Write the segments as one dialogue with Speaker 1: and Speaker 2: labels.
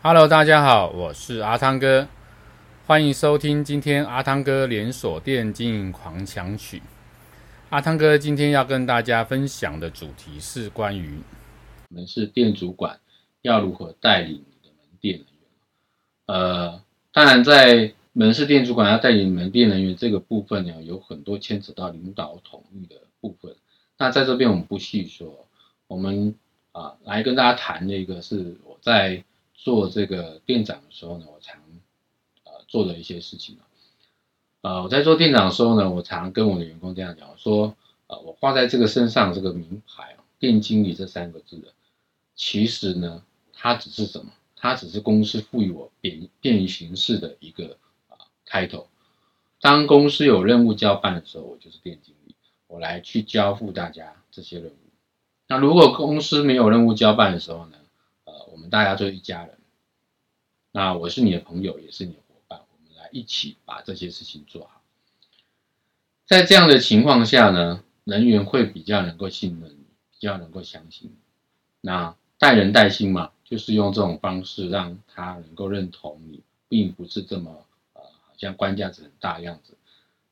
Speaker 1: Hello，大家好，我是阿汤哥，欢迎收听今天阿汤哥连锁店经营狂想曲。阿汤哥今天要跟大家分享的主题是关于
Speaker 2: 门市店主管要如何带领门店人员。呃，当然在门市店主管要带领门店人员这个部分呢，有很多牵扯到领导统御的部分。那在这边我们不细说，我们啊来跟大家谈的一个是我在。做这个店长的时候呢，我常呃做的一些事情呃，我在做店长的时候呢，我常跟我的员工这样讲，说，呃，我画在这个身上这个名牌店经理这三个字的，其实呢，它只是什么？它只是公司赋予我便便于行事的一个啊开头。当公司有任务交办的时候，我就是店经理，我来去交付大家这些任务。那如果公司没有任务交办的时候呢？我们大家就是一家人，那我是你的朋友，也是你的伙伴，我们来一起把这些事情做好。在这样的情况下呢，人员会比较能够信任你，比较能够相信你。那带人带心嘛，就是用这种方式让他能够认同你，并不是这么呃，好像官架子很大的样子。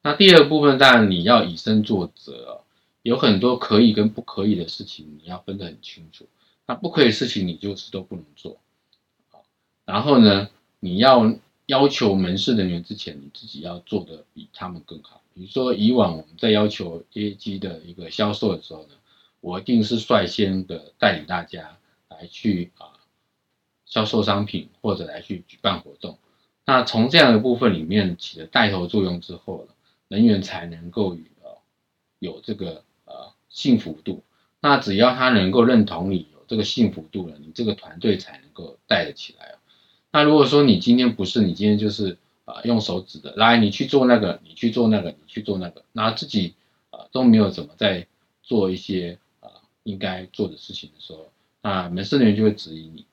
Speaker 2: 那第二部分，当然你要以身作则，有很多可以跟不可以的事情，你要分得很清楚。那不可以的事情，你就是都不能做。好然后呢，你要要求门市人员之前，你自己要做的比他们更好。比如说，以往我们在要求业绩的一个销售的时候呢，我一定是率先的带领大家来去啊销售商品，或者来去举办活动。那从这样的部分里面起了带头作用之后呢，人员才能够呃有这个呃幸福度。那只要他能够认同你。这个幸福度了，你这个团队才能够带得起来。那如果说你今天不是，你今天就是啊用手指的，来你去做那个，你去做那个，你去做那个，那自己啊都没有怎么在做一些啊应该做的事情的时候，那门市人员就会质疑你。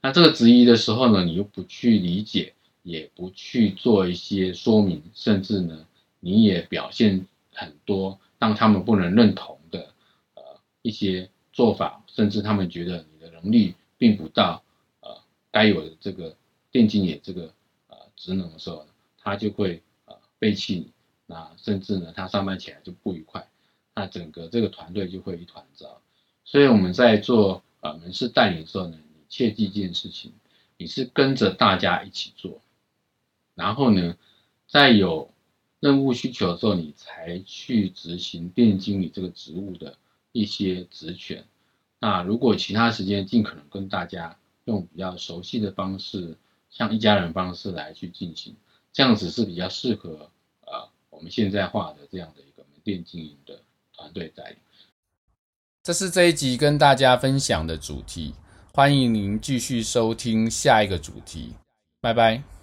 Speaker 2: 那这个质疑的时候呢，你又不去理解，也不去做一些说明，甚至呢你也表现很多让他们不能认同的呃一些做法。甚至他们觉得你的能力并不到呃该有的这个电竞业这个呃职能的时候，他就会呃背弃你，那甚至呢他上班起来就不愉快，那整个这个团队就会一团糟。所以我们在做呃门市带领的时候呢，你切记一件事情，你是跟着大家一起做，然后呢在有任务需求的时候，你才去执行店经理这个职务的一些职权。那如果其他时间尽可能跟大家用比较熟悉的方式，像一家人方式来去进行，这样子是比较适合呃我们现在化的这样的一个门店经营的团队带领。
Speaker 1: 这是这一集跟大家分享的主题，欢迎您继续收听下一个主题，拜拜。